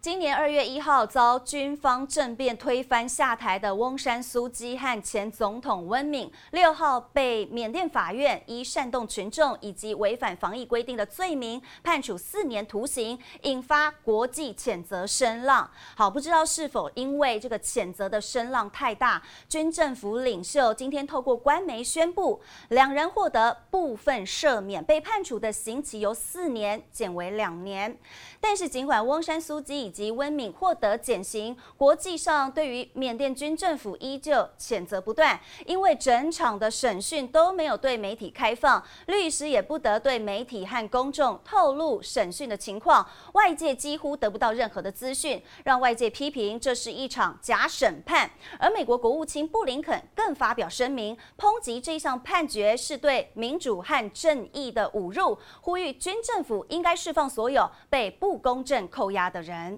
今年二月一号遭军方政变推翻下台的翁山苏姬和前总统温敏，六号被缅甸法院依煽动群众以及违反防疫规定的罪名判处四年徒刑，引发国际谴责声浪。好，不知道是否因为这个谴责的声浪太大，军政府领袖今天透过官媒宣布，两人获得部分赦免，被判处的刑期由四年减为两年。但是尽管翁山苏姬以及温敏获得减刑，国际上对于缅甸军政府依旧谴责不断，因为整场的审讯都没有对媒体开放，律师也不得对媒体和公众透露审讯的情况，外界几乎得不到任何的资讯，让外界批评这是一场假审判。而美国国务卿布林肯更发表声明，抨击这项判决是对民主和正义的侮辱，呼吁军政府应该释放所有被不公正扣押的人。